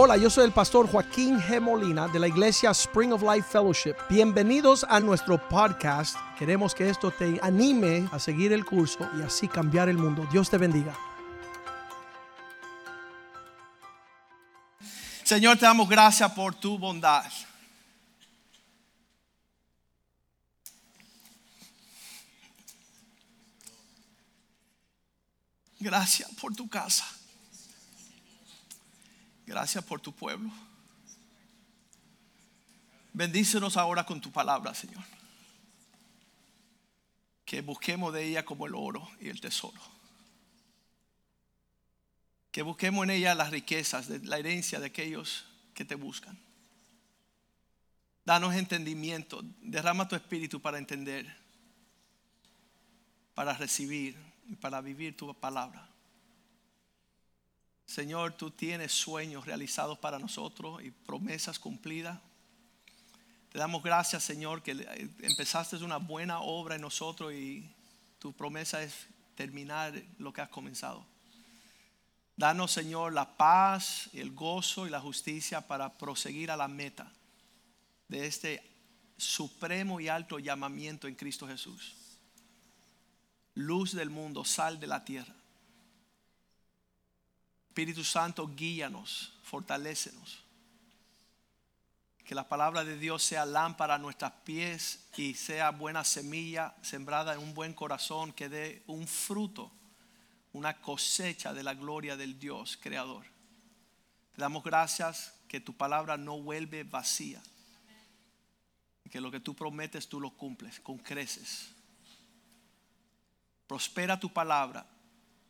Hola, yo soy el pastor Joaquín G. Molina de la iglesia Spring of Life Fellowship. Bienvenidos a nuestro podcast. Queremos que esto te anime a seguir el curso y así cambiar el mundo. Dios te bendiga. Señor, te damos gracias por tu bondad. Gracias por tu casa. Gracias por tu pueblo. Bendícenos ahora con tu palabra, Señor. Que busquemos de ella como el oro y el tesoro. Que busquemos en ella las riquezas, de la herencia de aquellos que te buscan. Danos entendimiento. Derrama tu espíritu para entender, para recibir y para vivir tu palabra. Señor, tú tienes sueños realizados para nosotros y promesas cumplidas. Te damos gracias, Señor, que empezaste una buena obra en nosotros y tu promesa es terminar lo que has comenzado. Danos, Señor, la paz, el gozo y la justicia para proseguir a la meta de este supremo y alto llamamiento en Cristo Jesús. Luz del mundo, sal de la tierra. Espíritu Santo, guíanos, fortalécenos. Que la palabra de Dios sea lámpara a nuestros pies y sea buena semilla sembrada en un buen corazón que dé un fruto, una cosecha de la gloria del Dios creador. Te damos gracias que tu palabra no vuelve vacía. Que lo que tú prometes tú lo cumples con creces. Prospera tu palabra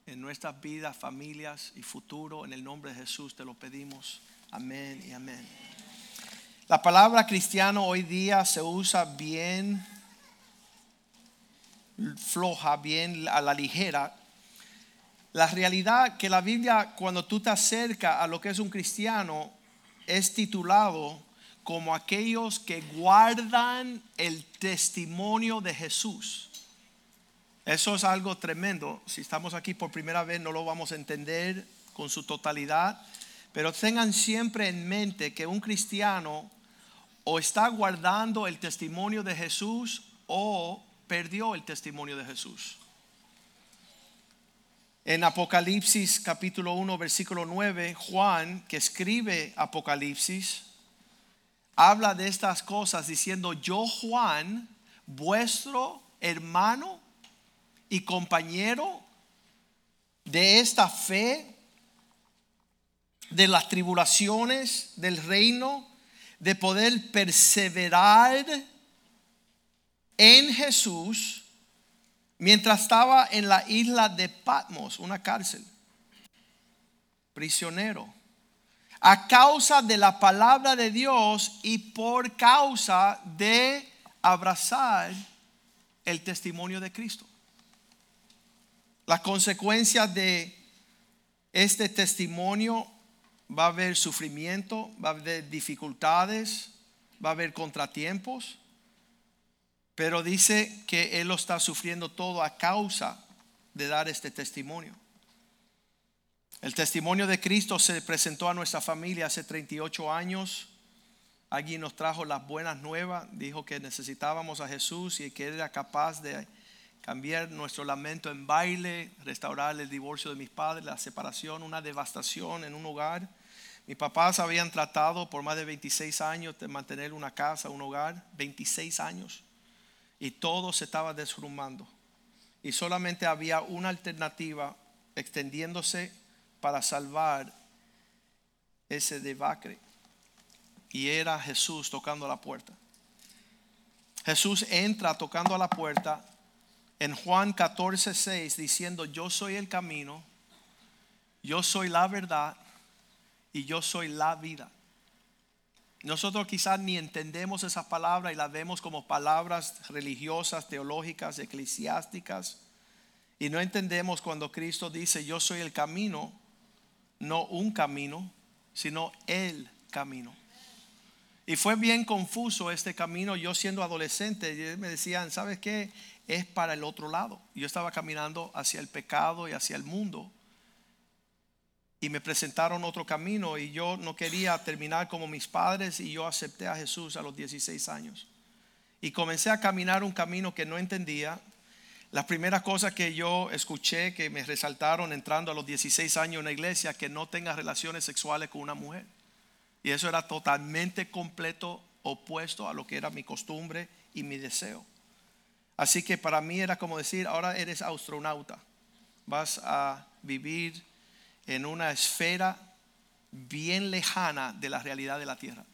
en nuestras vidas, familias y futuro. En el nombre de Jesús te lo pedimos. Amén y amén. La palabra cristiano hoy día se usa bien floja, bien a la ligera. La realidad que la Biblia cuando tú te acercas a lo que es un cristiano es titulado como aquellos que guardan el testimonio de Jesús. Eso es algo tremendo. Si estamos aquí por primera vez no lo vamos a entender con su totalidad. Pero tengan siempre en mente que un cristiano o está guardando el testimonio de Jesús o perdió el testimonio de Jesús. En Apocalipsis capítulo 1 versículo 9, Juan, que escribe Apocalipsis, habla de estas cosas diciendo, yo Juan, vuestro hermano y compañero de esta fe, de las tribulaciones del reino, de poder perseverar en Jesús mientras estaba en la isla de Patmos, una cárcel, prisionero, a causa de la palabra de Dios y por causa de abrazar el testimonio de Cristo. Las consecuencias de este testimonio va a haber sufrimiento, va a haber dificultades, va a haber contratiempos, pero dice que él lo está sufriendo todo a causa de dar este testimonio. El testimonio de Cristo se presentó a nuestra familia hace 38 años. Alguien nos trajo las buenas nuevas, dijo que necesitábamos a Jesús y que era capaz de cambiar nuestro lamento en baile, restaurar el divorcio de mis padres, la separación, una devastación en un hogar. Mis papás habían tratado por más de 26 años de mantener una casa, un hogar, 26 años, y todo se estaba desrumando. Y solamente había una alternativa extendiéndose para salvar ese debacle. Y era Jesús tocando la puerta. Jesús entra tocando a la puerta en Juan 14, 6 diciendo, yo soy el camino, yo soy la verdad y yo soy la vida. Nosotros quizás ni entendemos esas palabras y las vemos como palabras religiosas, teológicas, eclesiásticas. Y no entendemos cuando Cristo dice, yo soy el camino, no un camino, sino el camino. Y fue bien confuso este camino. Yo siendo adolescente, me decían, ¿sabes qué? es para el otro lado. Yo estaba caminando hacia el pecado y hacia el mundo. y me presentaron otro camino y yo no quería terminar como mis padres y yo acepté a Jesús a los 16 años. Y comencé a caminar un camino que no entendía. Las primeras cosas que yo escuché que me resaltaron entrando a los 16 años en la iglesia, que no tenga relaciones sexuales con una mujer. Y eso era totalmente completo opuesto a lo que era mi costumbre y mi deseo. Así que para mí era como decir, ahora eres astronauta, vas a vivir en una esfera bien lejana de la realidad de la tierra.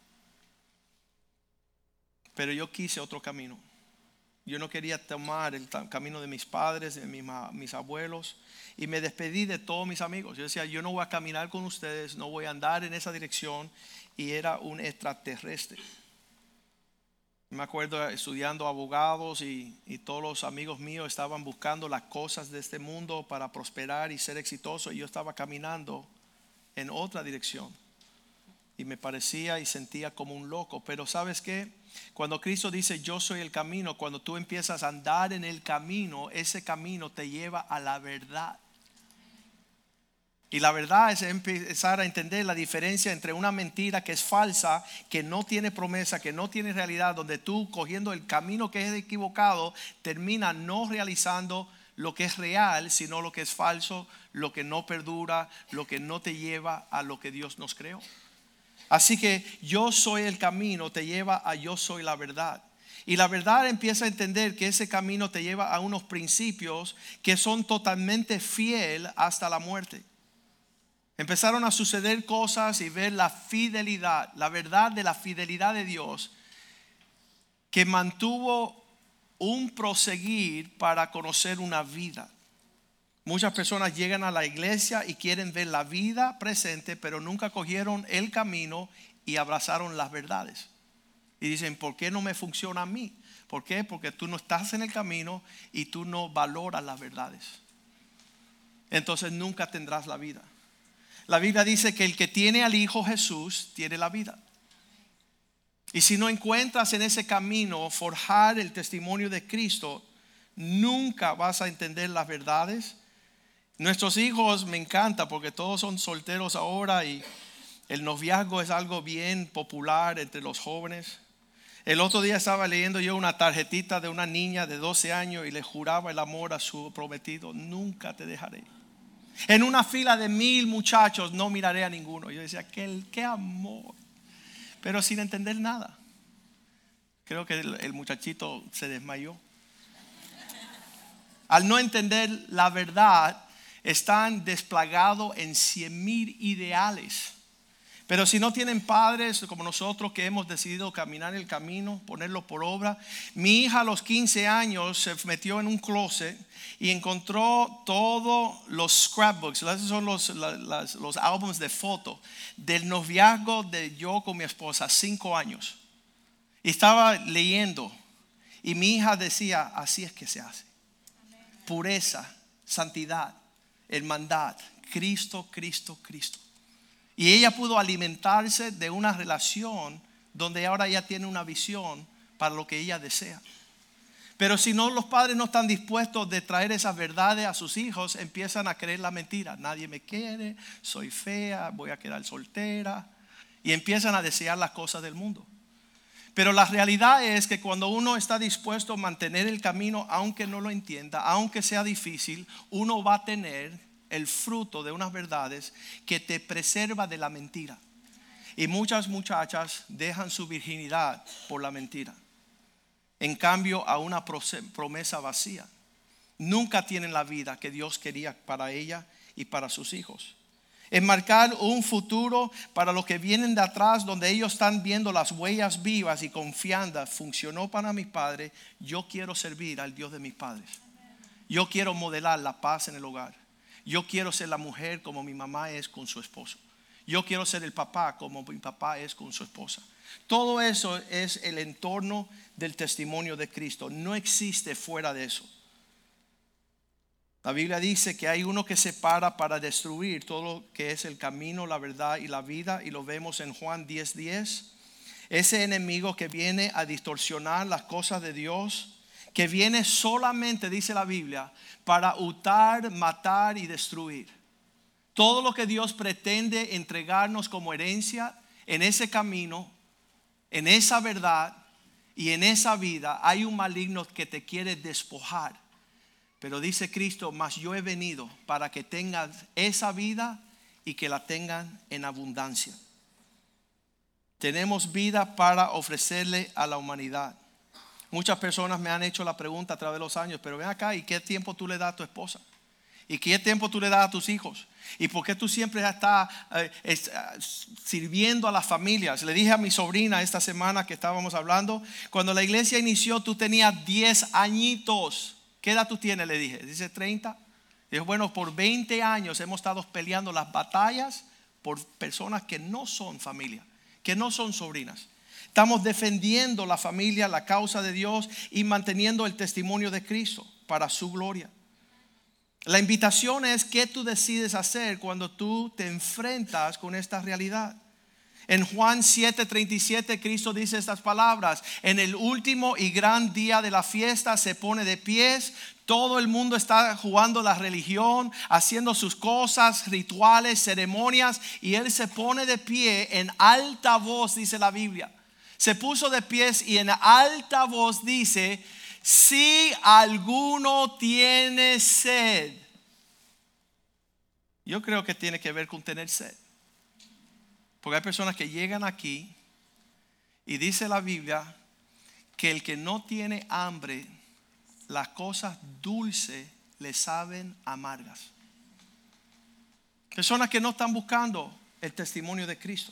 Pero yo quise otro camino. Yo no quería tomar el camino de mis padres, de mis, abuelos, y me despedí de todos mis amigos. Yo decía, yo no voy a caminar con ustedes, no voy a andar en esa dirección, y era un extraterrestre. Me acuerdo estudiando abogados y, y, todos los amigos míos estaban buscando las cosas de este mundo para prosperar y ser exitoso y yo estaba caminando en otra dirección. Y me parecía y sentía como un loco. Pero sabes qué? Cuando Cristo dice yo soy el camino, cuando tú empiezas a andar en el camino, ese camino te lleva a la verdad. Y la verdad es empezar a entender la diferencia entre una mentira que es falsa, que no tiene promesa, que no tiene realidad, donde tú cogiendo el camino que es equivocado, termina no realizando lo que es real, sino lo que es falso, lo que no perdura, lo que no te lleva a lo que Dios nos creó. Así que yo soy el camino, te lleva a yo soy la verdad. Y la verdad empieza a entender que ese camino te lleva a unos principios que son totalmente fiel hasta la muerte. Empezaron a suceder cosas y ver la fidelidad, la verdad de la fidelidad de Dios que mantuvo un proseguir para conocer una vida. Muchas personas llegan a la iglesia y quieren ver la vida presente, pero nunca cogieron el camino y abrazaron las verdades. Y dicen, ¿por qué no me funciona a mí? ¿Por qué? Porque tú no estás en el camino y tú no valoras las verdades. Entonces nunca tendrás la vida. La Biblia dice que el que tiene al Hijo Jesús tiene la vida. Y si no encuentras en ese camino forjar el testimonio de Cristo, nunca vas a entender las verdades. Nuestros hijos me encanta porque todos son solteros ahora y el noviazgo es algo bien popular entre los jóvenes. El otro día estaba leyendo yo una tarjetita de una niña de 12 años y le juraba el amor a su prometido, nunca te dejaré. En una fila de mil muchachos no miraré a ninguno. Yo decía, qué, qué amor. Pero sin entender nada. Creo que el, el muchachito se desmayó. Al no entender la verdad, están desplagados en cien mil ideales pero si no tienen padres como nosotros que hemos decidido caminar el camino, ponerlo por obra, mi hija a los 15 años se metió en un closet y encontró todos los scrapbooks, esos son los, los álbumes de fotos del noviazgo de yo con mi esposa, cinco años. Y estaba leyendo y mi hija decía, así es que se hace. Pureza, santidad, hermandad, Cristo, Cristo, Cristo. Y ella pudo alimentarse de una relación donde ahora ya tiene una visión para lo que ella desea. Pero si no, los padres no están dispuestos de traer esas verdades a sus hijos, empiezan a creer la mentira. Nadie me quiere, soy fea, voy a quedar soltera. Y empiezan a desear las cosas del mundo. Pero la realidad es que cuando uno está dispuesto a mantener el camino, aunque no lo entienda, aunque sea difícil, uno va a tener el fruto de unas verdades que te preserva de la mentira. Y muchas muchachas dejan su virginidad por la mentira. En cambio, a una promesa vacía. Nunca tienen la vida que Dios quería para ella y para sus hijos. Enmarcar un futuro para los que vienen de atrás, donde ellos están viendo las huellas vivas y confiando, funcionó para mi padre, yo quiero servir al Dios de mis padres. Yo quiero modelar la paz en el hogar. Yo quiero ser la mujer como mi mamá es con su esposo. Yo quiero ser el papá como mi papá es con su esposa. Todo eso es el entorno del testimonio de Cristo. No existe fuera de eso. La Biblia dice que hay uno que se para para destruir todo lo que es el camino, la verdad y la vida. Y lo vemos en Juan 10:10. 10. Ese enemigo que viene a distorsionar las cosas de Dios que viene solamente, dice la Biblia, para hurtar, matar y destruir. todo lo que Dios pretende entregarnos como herencia en ese camino, en esa verdad y en esa vida, hay un maligno que te quiere despojar. Pero dice Cristo, mas yo he venido para que tengan esa vida y que la tengan en abundancia. Tenemos vida para ofrecerle a la humanidad. Muchas personas me han hecho la pregunta a través de los años, pero ven acá, ¿y qué tiempo tú le das a tu esposa? ¿Y qué tiempo tú le das a tus hijos? ¿Y por qué tú siempre estás eh, eh, sirviendo a las familias? Le dije a mi sobrina esta semana que estábamos hablando, cuando la iglesia inició tú tenías 10 añitos. ¿Qué edad tú tienes? Le dije, dice 30. Dijo, bueno, por 20 años hemos estado peleando las batallas por personas que no son familia, que no son sobrinas. Estamos defendiendo la familia, la causa de Dios y manteniendo el testimonio de Cristo para su gloria. La invitación es qué tú decides hacer cuando tú te enfrentas con esta realidad. En Juan 7:37 Cristo dice estas palabras, en el último y gran día de la fiesta se pone de pies, todo el mundo está jugando la religión, haciendo sus cosas, rituales, ceremonias, y Él se pone de pie en alta voz, dice la Biblia. Se puso de pies y en alta voz dice, si alguno tiene sed, yo creo que tiene que ver con tener sed. Porque hay personas que llegan aquí y dice la Biblia que el que no tiene hambre, las cosas dulces le saben amargas. Personas que no están buscando el testimonio de Cristo.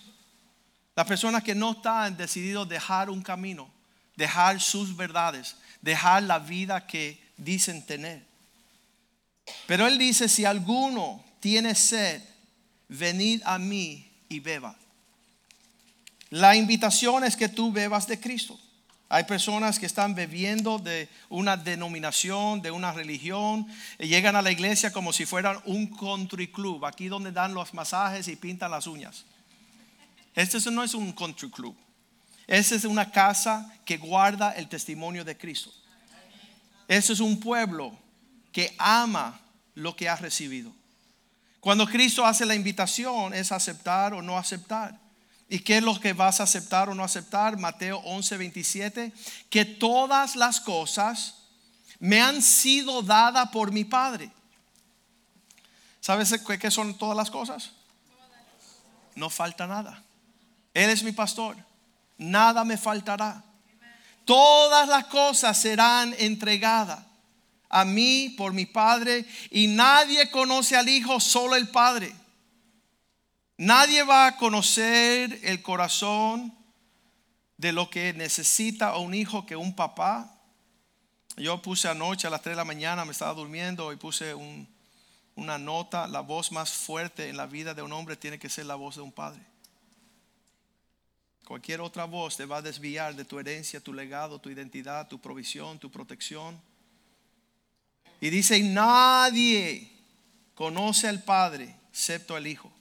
Las personas que no están decididos dejar un camino, dejar sus verdades, dejar la vida que dicen tener. Pero Él dice, si alguno tiene sed, venid a mí y beba. La invitación es que tú bebas de Cristo. Hay personas que están bebiendo de una denominación, de una religión, y llegan a la iglesia como si fueran un country club, aquí donde dan los masajes y pintan las uñas. Este no es un country club. Esta es una casa que guarda el testimonio de Cristo. Este es un pueblo que ama lo que ha recibido. Cuando Cristo hace la invitación es aceptar o no aceptar. ¿Y qué es lo que vas a aceptar o no aceptar? Mateo 11, 27. Que todas las cosas me han sido dadas por mi Padre. ¿Sabes qué son todas las cosas? No falta nada. Él es mi pastor. Nada me faltará. Todas las cosas serán entregadas a mí por mi Padre y nadie conoce al Hijo, solo el Padre. Nadie va a conocer el corazón de lo que necesita un hijo que un papá. Yo puse anoche a las 3 de la mañana, me estaba durmiendo y puse una nota, la voz más fuerte en la vida de un hombre tiene que ser la voz de un padre. Cualquier otra voz te va a desviar de tu herencia, tu legado, tu identidad, tu provisión, tu protección. Y dice, nadie conoce al Padre excepto el Hijo.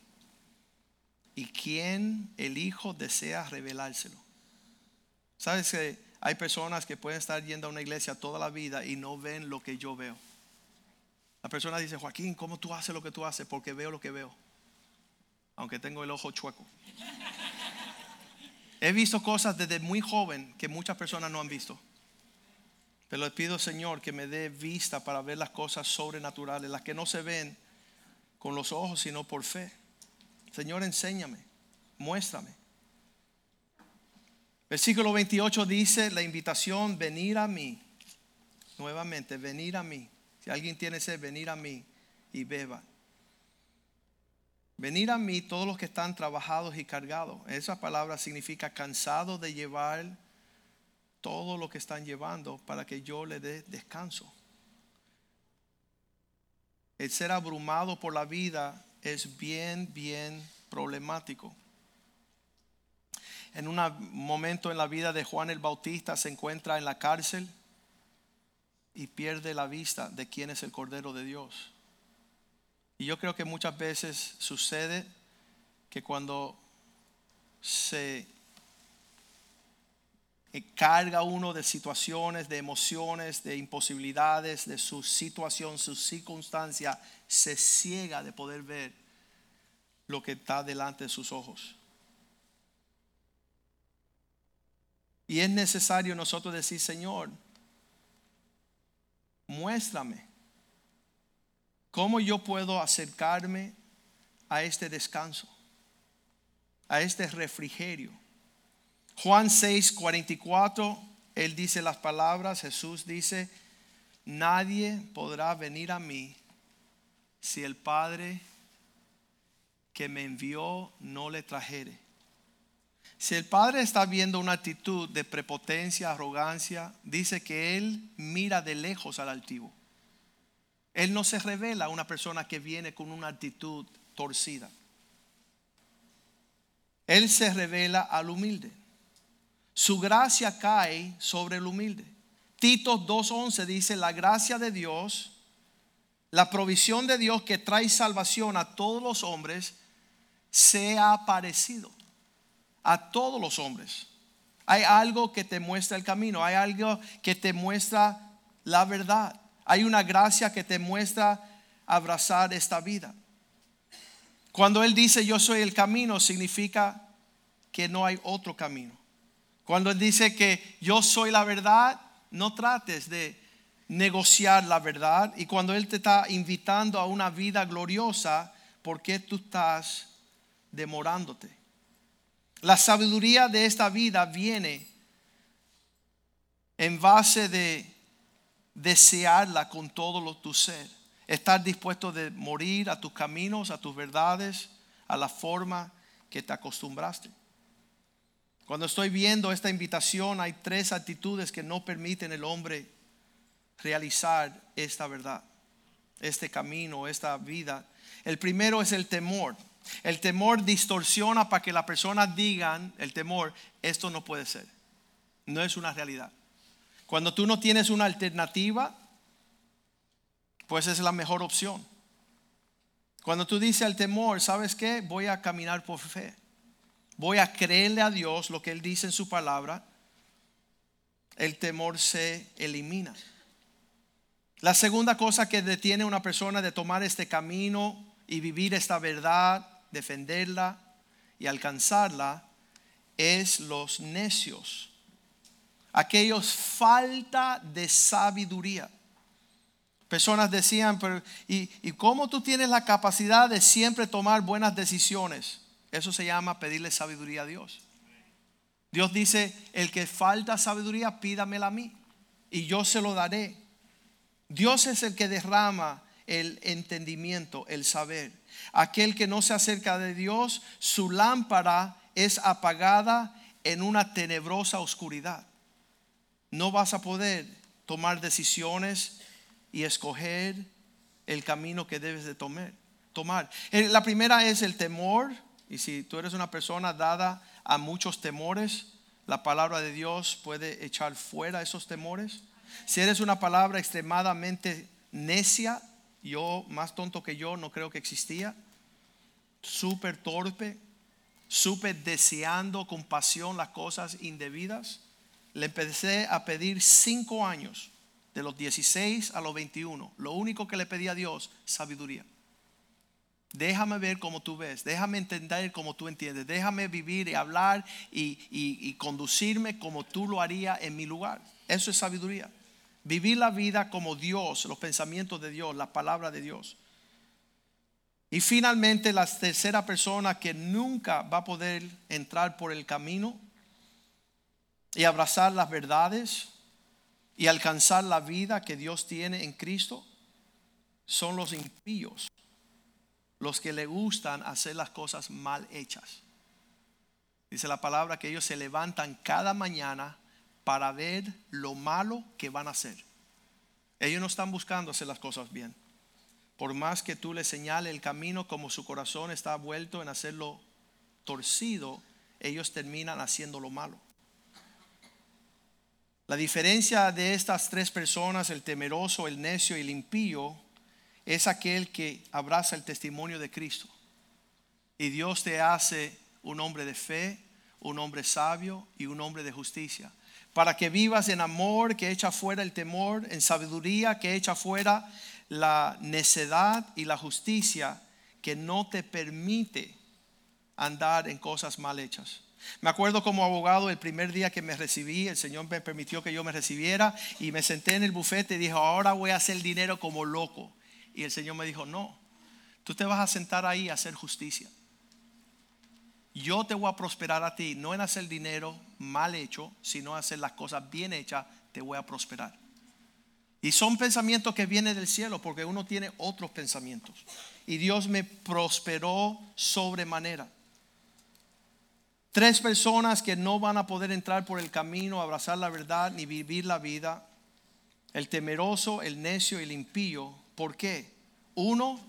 Y quien el Hijo desea revelárselo. Sabes que hay personas que pueden estar yendo a una iglesia toda la vida y no ven lo que yo veo. La persona dice, Joaquín, ¿cómo tú haces lo que tú haces? Porque veo lo que veo. Aunque tengo el ojo chueco. He visto cosas desde muy joven que muchas personas no han visto. Pero le pido, Señor, que me dé vista para ver las cosas sobrenaturales, las que no se ven con los ojos, sino por fe. Señor, enséñame, muéstrame. Versículo 28 dice la invitación, venir a mí. Nuevamente, venir a mí. Si alguien tiene sed, venir a mí y beba. Venir a mí todos los que están trabajados y cargados. Esa palabra significa cansado de llevar todo lo que están llevando para que yo le dé descanso. El ser abrumado por la vida es bien, bien problemático. En un momento en la vida de Juan el Bautista se encuentra en la cárcel y pierde la vista de quién es el Cordero de Dios. Y yo creo que muchas veces sucede que cuando se carga uno de situaciones, de emociones, de imposibilidades, de su situación, su circunstancia, se ciega de poder ver lo que está delante de sus ojos. Y es necesario nosotros decir, Señor, muéstrame cómo yo puedo acercarme a este descanso, a este refrigerio. Juan 6, 44, él dice las palabras, Jesús dice, nadie podrá venir a mí si el Padre que me envió no le trajere. Si el Padre está viendo una actitud de prepotencia, arrogancia, dice que Él mira de lejos al altivo. Él no se revela a una persona que viene con una actitud torcida. Él se revela al humilde. Su gracia cae sobre el humilde. Tito 2.11 dice, la gracia de Dios, la provisión de Dios que trae salvación a todos los hombres, se ha aparecido a todos los hombres. Hay algo que te muestra el camino, hay algo que te muestra la verdad. Hay una gracia que te muestra abrazar esta vida. Cuando Él dice yo soy el camino, significa que no hay otro camino. Cuando Él dice que yo soy la verdad, no trates de negociar la verdad. Y cuando Él te está invitando a una vida gloriosa, ¿por qué tú estás demorándote? La sabiduría de esta vida viene en base de desearla con todo tu ser. Estar dispuesto de morir a tus caminos, a tus verdades, a la forma que te acostumbraste. Cuando estoy viendo esta invitación, hay tres actitudes que no permiten el hombre realizar esta verdad, este camino, esta vida. El primero es el temor. El temor distorsiona para que la persona digan, el temor, esto no puede ser. No es una realidad. Cuando tú no tienes una alternativa, pues es la mejor opción. Cuando tú dices al temor, ¿sabes qué? Voy a caminar por fe. Voy a creerle a Dios lo que Él dice en su palabra. El temor se elimina. La segunda cosa que detiene a una persona de tomar este camino y vivir esta verdad, defenderla y alcanzarla, es los necios aquellos falta de sabiduría. Personas decían, pero ¿y, ¿y cómo tú tienes la capacidad de siempre tomar buenas decisiones? Eso se llama pedirle sabiduría a Dios. Dios dice, el que falta sabiduría, pídamela a mí y yo se lo daré. Dios es el que derrama el entendimiento, el saber. Aquel que no se acerca de Dios, su lámpara es apagada en una tenebrosa oscuridad no vas a poder tomar decisiones y escoger el camino que debes de tomar. tomar. Eh, la primera es el temor, y si tú eres una persona dada a muchos temores, la palabra de Dios puede echar fuera esos temores. Si eres una palabra extremadamente necia, yo más tonto que yo no creo que existía, súper torpe, súper deseando con pasión las cosas indebidas le empecé a pedir cinco años, de los 16 a los 21. Lo único que le pedí a Dios, sabiduría. Déjame ver como tú ves, déjame entender como tú entiendes, déjame vivir y hablar y, y conducirme como tú lo harías en mi lugar. Eso es sabiduría. Vivir la vida como Dios, los pensamientos de Dios, la palabra de Dios. Y finalmente la tercera persona que nunca va a poder entrar por el camino y abrazar las verdades y alcanzar la vida que Dios tiene en Cristo son los impíos, los que le gustan hacer las cosas mal hechas. Dice la palabra que ellos se levantan cada mañana para ver lo malo que van a hacer. Ellos no están buscando hacer las cosas bien. Por más que tú le señales el camino como su corazón está vuelto en hacerlo torcido, ellos terminan haciendo lo malo. La diferencia de estas tres personas, el temeroso, el necio y el impío, es aquel que abraza el testimonio de Cristo. Y Dios te hace un hombre de fe, un hombre sabio y un hombre de justicia. Para que vivas en amor que echa fuera el temor, en sabiduría que echa fuera la necedad y la justicia que no te permite andar en cosas mal hechas. Me acuerdo como abogado el primer día que me recibí, el Señor me permitió que yo me recibiera y me senté en el bufete y dijo, ahora voy a hacer dinero como loco. Y el Señor me dijo, no, tú te vas a sentar ahí a hacer justicia. Yo te voy a prosperar a ti, no en hacer dinero mal hecho, sino hacer las cosas bien hechas, te voy a prosperar. Y son pensamientos que vienen del cielo porque uno tiene otros pensamientos. Y Dios me prosperó sobremanera. Tres personas que no van a poder entrar por el camino, abrazar la verdad ni vivir la vida. El temeroso, el necio y el impío. ¿Por qué? Uno,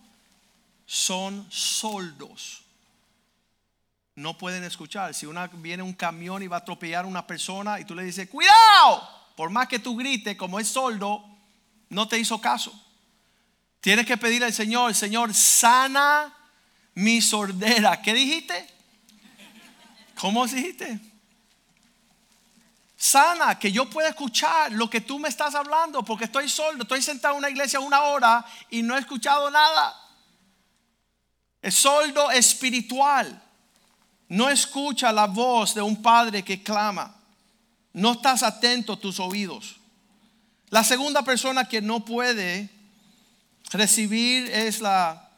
son soldos. No pueden escuchar. Si una, viene un camión y va a atropellar a una persona y tú le dices, cuidado, por más que tú grites, como es soldo, no te hizo caso. Tienes que pedirle al Señor, Señor, sana mi sordera. ¿Qué dijiste? ¿Cómo dijiste? Sana, que yo pueda escuchar lo que tú me estás hablando, porque estoy solo, estoy sentado en una iglesia una hora y no he escuchado nada. El soldo espiritual. No escucha la voz de un padre que clama. No estás atento a tus oídos. La segunda persona que no puede recibir es la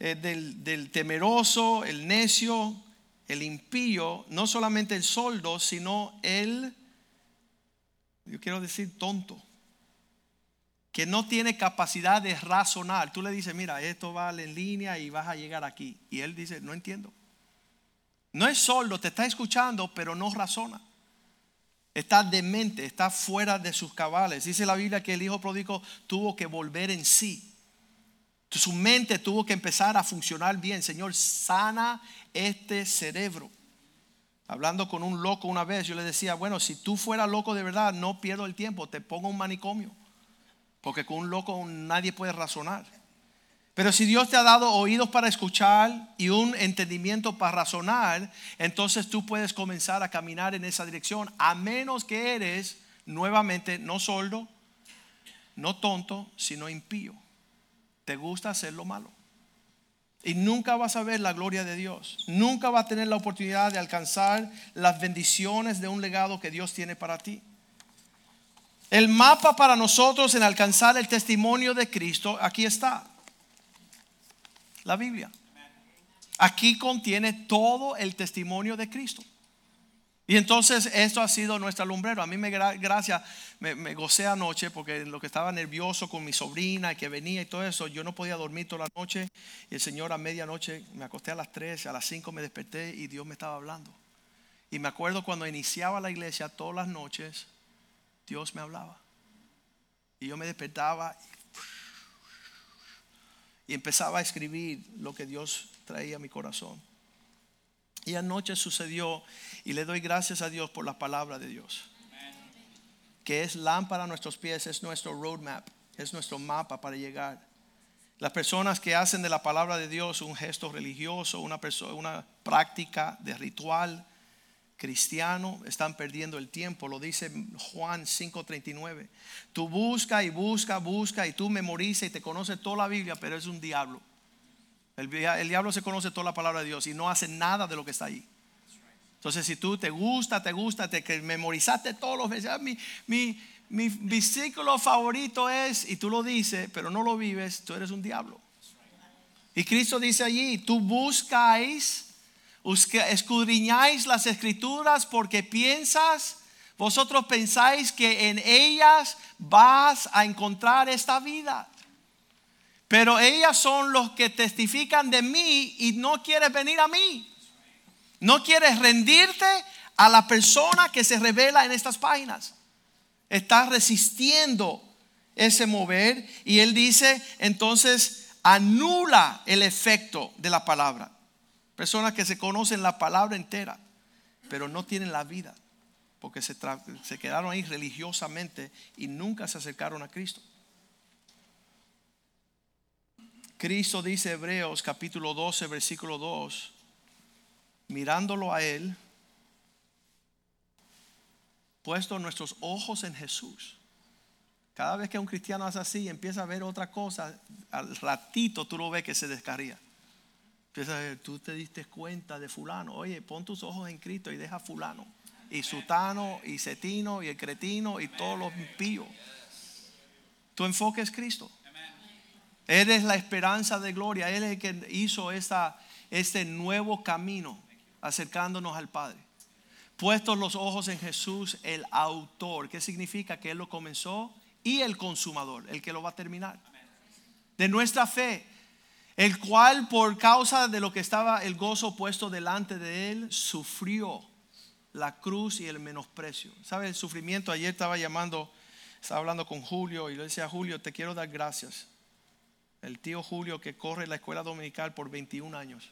eh, del, del temeroso, el necio, el impío, no solamente el soldo, sino el, yo quiero decir tonto, que no tiene capacidad de razonar. Tú le dices, mira, esto va en línea y vas a llegar aquí. Y él dice, no entiendo. No es soldo, te está escuchando, pero no razona. Está demente, está fuera de sus cabales. Dice la Biblia que el hijo pródigo tuvo que volver en sí. Su mente tuvo que empezar a funcionar bien. Señor, sana este cerebro. Hablando con un loco una vez, yo le decía, bueno, si tú fueras loco de verdad, no pierdo el tiempo, te pongo un manicomio. Porque con un loco nadie puede razonar. Pero si Dios te ha dado oídos para escuchar y un entendimiento para razonar, entonces tú puedes comenzar a caminar en esa dirección, a menos que eres nuevamente no soldo, no tonto, sino impío te gusta hacer lo malo. Y nunca vas a ver la gloria de Dios. Nunca vas a tener la oportunidad de alcanzar las bendiciones de un legado que Dios tiene para ti. El mapa para nosotros en alcanzar el testimonio de Cristo, aquí está. La Biblia. Aquí contiene todo el testimonio de Cristo. Y entonces esto ha sido nuestra lumbrero. A mí me gracia, me, gocé anoche porque lo que estaba nervioso con mi sobrina y que venía y todo eso, yo no podía dormir toda la noche. Y el Señor a medianoche me acosté a las 3, a las 5 me desperté y Dios me estaba hablando. Y me acuerdo cuando iniciaba la iglesia todas las noches, Dios me hablaba. Y yo me despertaba y empezaba a escribir lo que Dios traía a mi corazón. Y anoche sucedió y le doy gracias a Dios por la palabra de Dios. Que es lámpara a nuestros pies, es nuestro roadmap, es nuestro mapa para llegar. Las personas que hacen de la palabra de Dios un gesto religioso, una, una práctica de ritual cristiano, están perdiendo el tiempo. Lo dice Juan 5:39. Tú busca y busca, busca y tú memorizas y te conoces toda la Biblia, pero es un diablo. El, diablo se conoce toda la palabra de Dios y no hace nada de lo que está ahí. Entonces, si tú te gusta, te gusta, te que memorizaste todos los veces, mi, mi, mi versículo favorito es, y tú lo dices, pero no lo vives, tú eres un diablo. Y Cristo dice allí, tú buscáis, escudriñáis las escrituras porque piensas, vosotros pensáis que en ellas vas a encontrar esta vida. Pero ellas son los que testifican de mí y no quieres venir a mí. No quieres rendirte a la persona que se revela en estas páginas. Estás resistiendo ese mover y él dice, entonces anula el efecto de la palabra. Personas que se conocen la palabra entera, pero no tienen la vida, porque se, se quedaron ahí religiosamente y nunca se acercaron a Cristo. Cristo dice Hebreos capítulo 12, versículo 2, mirándolo a Él, puesto nuestros ojos en Jesús. Cada vez que un cristiano hace así, empieza a ver otra cosa, al ratito tú lo ves que se descarría. tú te diste cuenta de fulano. Oye, pon tus ojos en Cristo y deja fulano. Y sutano, y cetino, y el cretino, y todos los impíos. Tu enfoque es Cristo. Él es la esperanza de gloria. Él es el que hizo esta, este nuevo camino acercándonos al Padre. Puestos los ojos en Jesús, el autor. ¿Qué significa? Que Él lo comenzó y el consumador, el que lo va a terminar. De nuestra fe el cual por causa de lo que estaba el gozo puesto delante de él, sufrió la cruz y el menosprecio. ¿Sabe el sufrimiento? Ayer estaba llamando, estaba hablando con Julio y le decía, Julio, te quiero dar gracias. El tío Julio que corre la escuela dominical por 21 años.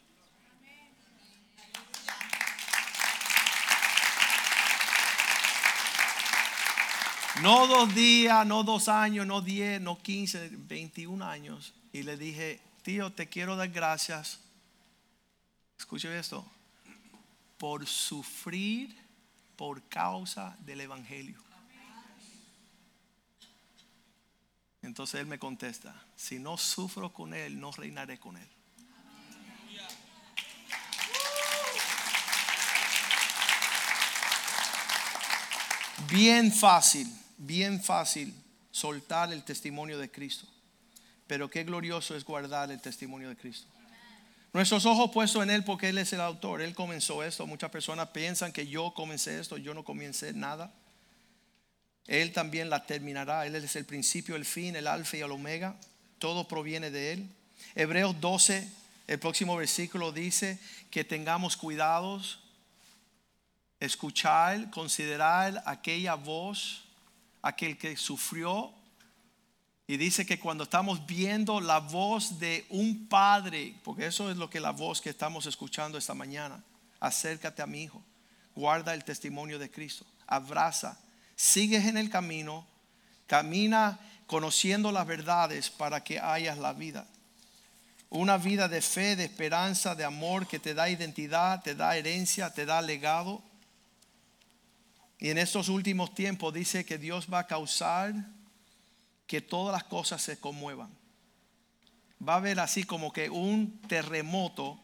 No dos días, no dos años, no diez, no quince, 21 años. Y le dije, tío, te quiero dar gracias. Escuche esto. Por sufrir por causa del Evangelio. Entonces él me contesta, si no sufro con él, no reinaré con él. Bien fácil, bien fácil soltar el testimonio de Cristo. Pero qué glorioso es guardar el testimonio de Cristo. Nuestros ojos puestos en Él porque Él es el autor. Él comenzó esto. Muchas personas piensan que yo comencé esto. Yo no comencé nada. Él también la terminará. Él es el principio, el fin, el alfa y el omega. Todo proviene de Él. Hebreos 12, el próximo versículo dice que tengamos cuidados, escuchar, considerar aquella voz, aquel que sufrió y dice que cuando estamos viendo la voz de un padre, porque eso es lo que la voz que estamos escuchando esta mañana, acércate a mi hijo, guarda el testimonio de Cristo, abraza, sigues en el camino, camina conociendo las verdades para que hayas la vida. Una vida de fe, de esperanza, de amor que te da identidad, te da herencia, te da legado. Y en estos últimos tiempos dice que Dios va a causar que todas las cosas se conmuevan. Va a haber así como que un terremoto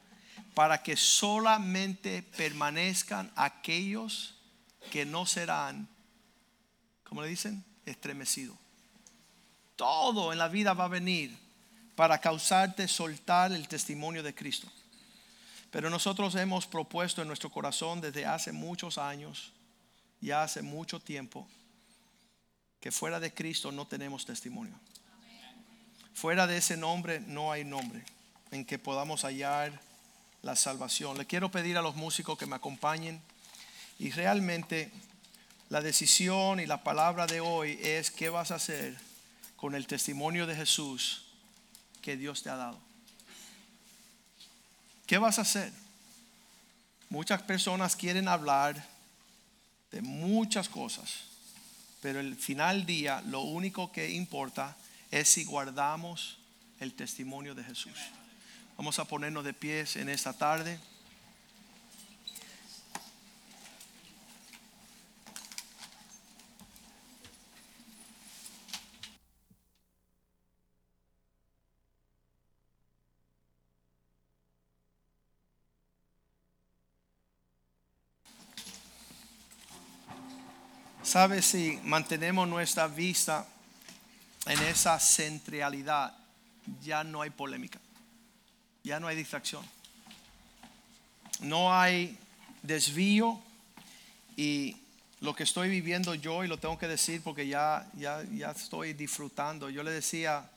para que solamente permanezcan aquellos que no serán, como le dicen, estremecidos. Todo en la vida va a venir para causarte soltar el testimonio de Cristo. Pero nosotros hemos propuesto en nuestro corazón desde hace muchos años, ya hace mucho tiempo, que fuera de Cristo no tenemos testimonio. Fuera de ese nombre no hay nombre en que podamos hallar la salvación. Le quiero pedir a los músicos que me acompañen y realmente la decisión y la palabra de hoy es qué vas a hacer con el testimonio de Jesús que Dios te ha dado. ¿Qué vas a hacer? Muchas personas quieren hablar de muchas cosas pero el final día lo único que importa es si guardamos el testimonio de Jesús. Vamos a ponernos de pies en esta tarde. ¿Sabe si mantenemos nuestra vista en esa centralidad? Ya no hay polémica, ya no hay distracción, no hay desvío y lo que estoy viviendo yo y lo tengo que decir porque ya, ya, ya estoy disfrutando. Yo le decía,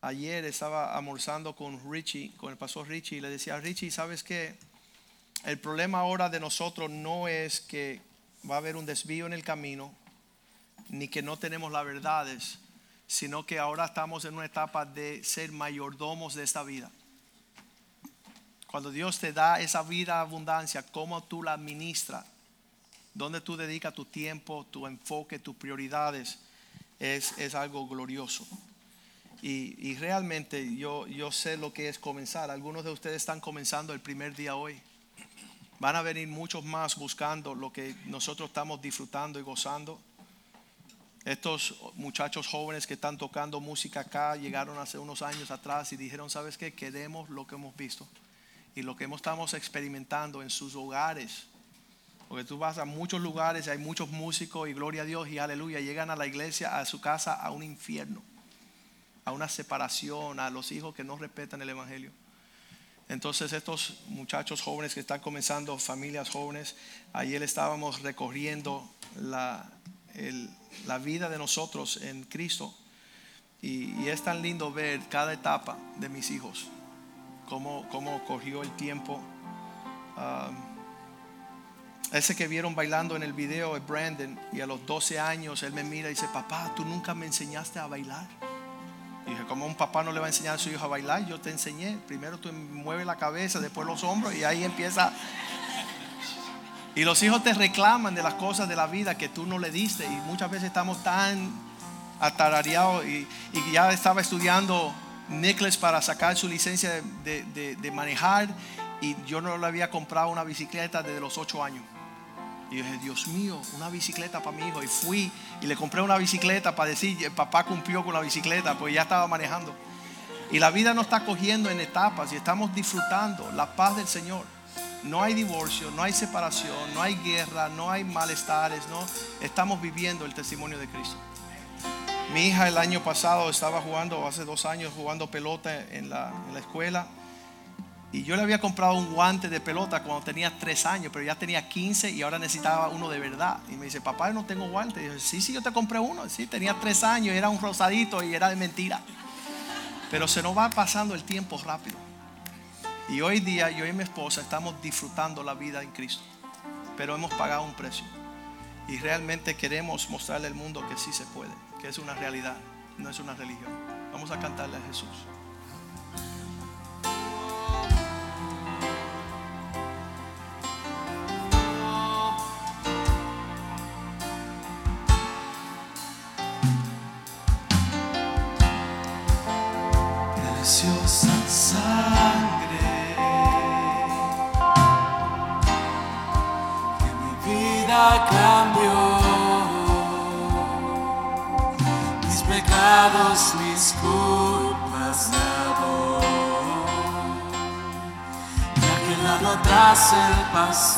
ayer estaba almorzando con Richie, con el pastor Richie, y le decía, Richie, ¿sabes qué? El problema ahora de nosotros no es que va a haber un desvío en el camino, ni que no tenemos las verdades, sino que ahora estamos en una etapa de ser mayordomos de esta vida. Cuando Dios te da esa vida abundancia, ¿cómo tú la administras? ¿Dónde tú dedicas tu tiempo, tu enfoque, tus prioridades? Es, es algo glorioso. Y, y, realmente yo, yo sé lo que es comenzar. Algunos de ustedes están comenzando el primer día hoy. Van a venir muchos más buscando lo que nosotros estamos disfrutando y gozando. Estos muchachos jóvenes que están tocando música acá llegaron hace unos años atrás y dijeron, ¿sabes qué? Queremos lo que hemos visto y lo que estamos experimentando en sus hogares. Porque tú vas a muchos lugares, hay muchos músicos y gloria a Dios y aleluya, llegan a la iglesia, a su casa, a un infierno, a una separación, a los hijos que no respetan el Evangelio. Entonces estos muchachos jóvenes que están comenzando, familias jóvenes, ayer estábamos recorriendo la, la vida de nosotros en Cristo y, es tan lindo ver cada etapa de mis hijos, cómo, cómo corrió el tiempo. Um, ese que vieron bailando en el video es Brandon y a los 12 años él me mira y dice, papá, tú nunca me enseñaste a bailar. Y dije, como un papá no le va a enseñar a su hijo a bailar, yo te enseñé. Primero tú mueves la cabeza, después los hombros y ahí empieza. Y los hijos te reclaman de las cosas de la vida que tú no le diste. Y muchas veces estamos tan atarareados. Y, ya estaba estudiando Nicholas para sacar su licencia de, manejar. Y yo no le había comprado una bicicleta desde los 8 años. Y yo dije, Dios mío, una bicicleta para mi hijo. Y fui y le compré una bicicleta para decir, el papá cumplió con la bicicleta, pues ya estaba manejando. Y la vida nos está cogiendo en etapas y estamos disfrutando la paz del Señor. No hay divorcio, no hay separación, no hay guerra, no hay malestares, no. Estamos viviendo el testimonio de Cristo. Mi hija el año pasado estaba jugando, hace dos años, jugando pelota en la, en la escuela y yo le había comprado un guante de pelota cuando tenía tres años, pero ya tenía 15 y ahora necesitaba uno de verdad. Y me dice, papá, yo no tengo guante. Y yo, sí, sí, yo te compré uno. Sí, tenía tres años, era un rosadito y era de mentira. Pero se nos va pasando el tiempo rápido. Y hoy día yo y mi esposa estamos disfrutando la vida en Cristo. Pero hemos pagado un precio. Y realmente queremos mostrarle al mundo que sí se puede, que es una realidad, no es una religión. Vamos a cantarle a Jesús. Quedado atrás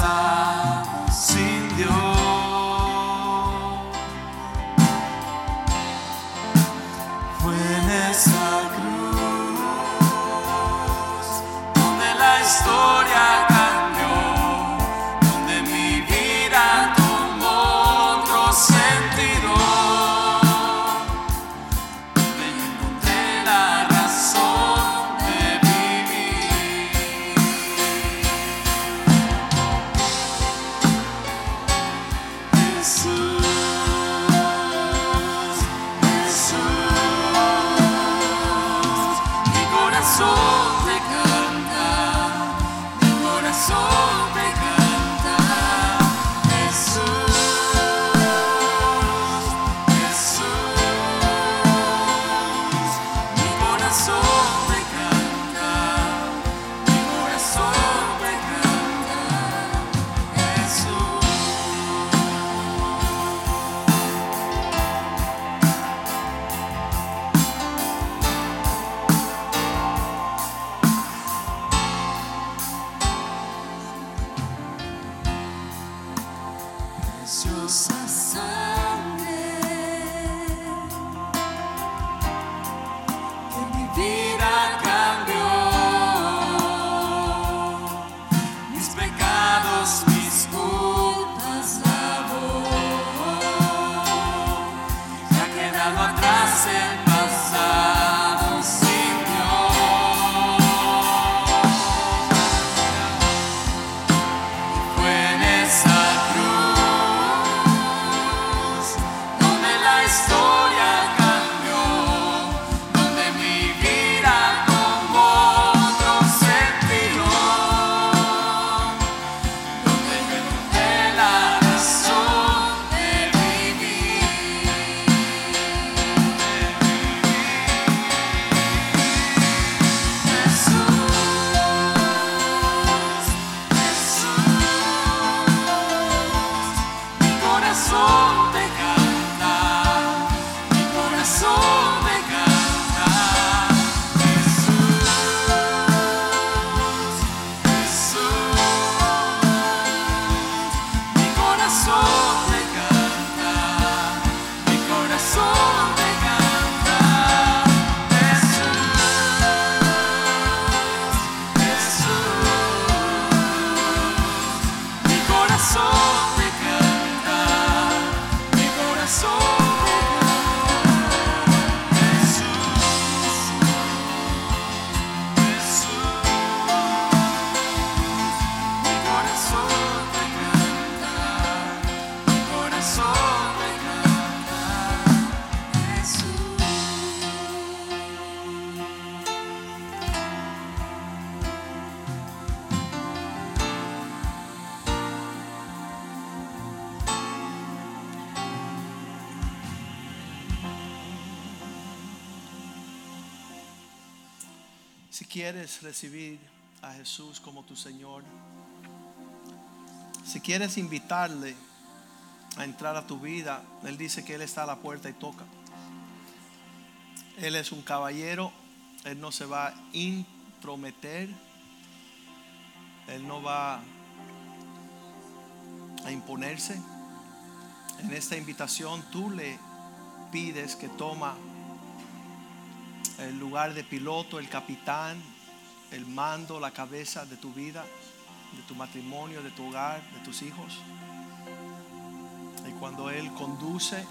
quieres recibir a Jesús como tu Señor, si quieres invitarle a entrar a tu vida, Él dice que Él está a la puerta y toca. Él es un caballero, Él no se va a intrometer, Él no va a imponerse. En esta invitación tú le pides que toma el lugar de piloto, el capitán, el mando, la cabeza de tu vida, de tu matrimonio, de tu hogar, de tus hijos. Y cuando Él conduce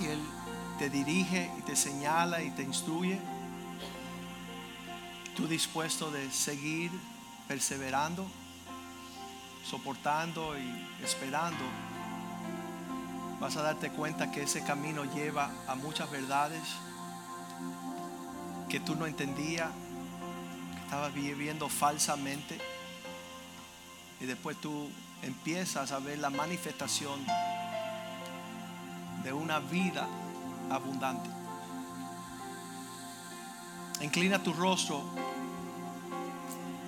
y Él te dirige y te señala y te instruye, tú dispuesto de seguir perseverando, soportando y esperando, vas a darte cuenta que ese camino lleva a muchas verdades que tú no entendías, estabas viviendo falsamente. Y después tú empiezas a ver la manifestación de una vida abundante. Inclina tu rostro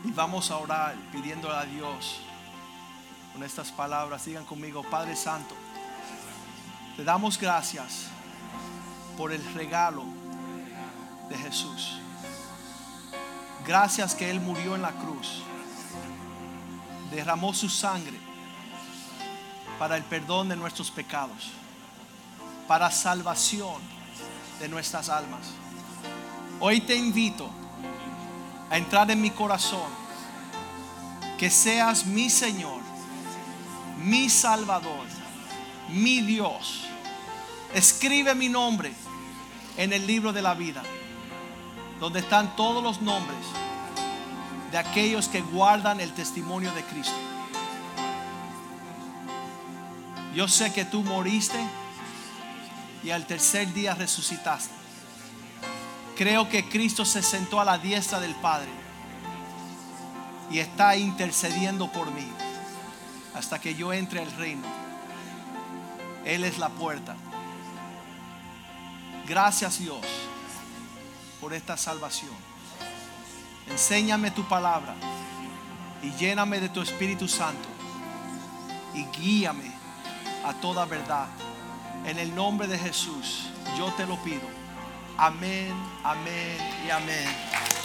y vamos a orar pidiéndole a Dios con estas palabras. Digan conmigo, Padre Santo, te damos gracias por el regalo de Jesús. Gracias que Él murió en la cruz. Derramó su sangre para el perdón de nuestros pecados, para salvación de nuestras almas. Hoy te invito a entrar en mi corazón, que seas mi Señor, mi Salvador, mi Dios. Escribe mi nombre en el libro de la vida, donde están todos los nombres de aquellos que guardan el testimonio de Cristo. Yo sé que tú moriste y al tercer día resucitaste. Creo que Cristo se sentó a la diestra del Padre y está intercediendo por mí hasta que yo entre al reino. Él es la puerta. Gracias Dios por esta salvación. Enséñame tu palabra y lléname de tu Espíritu Santo y guíame a toda verdad. En el nombre de Jesús, yo te lo pido. Amén, amén y amén.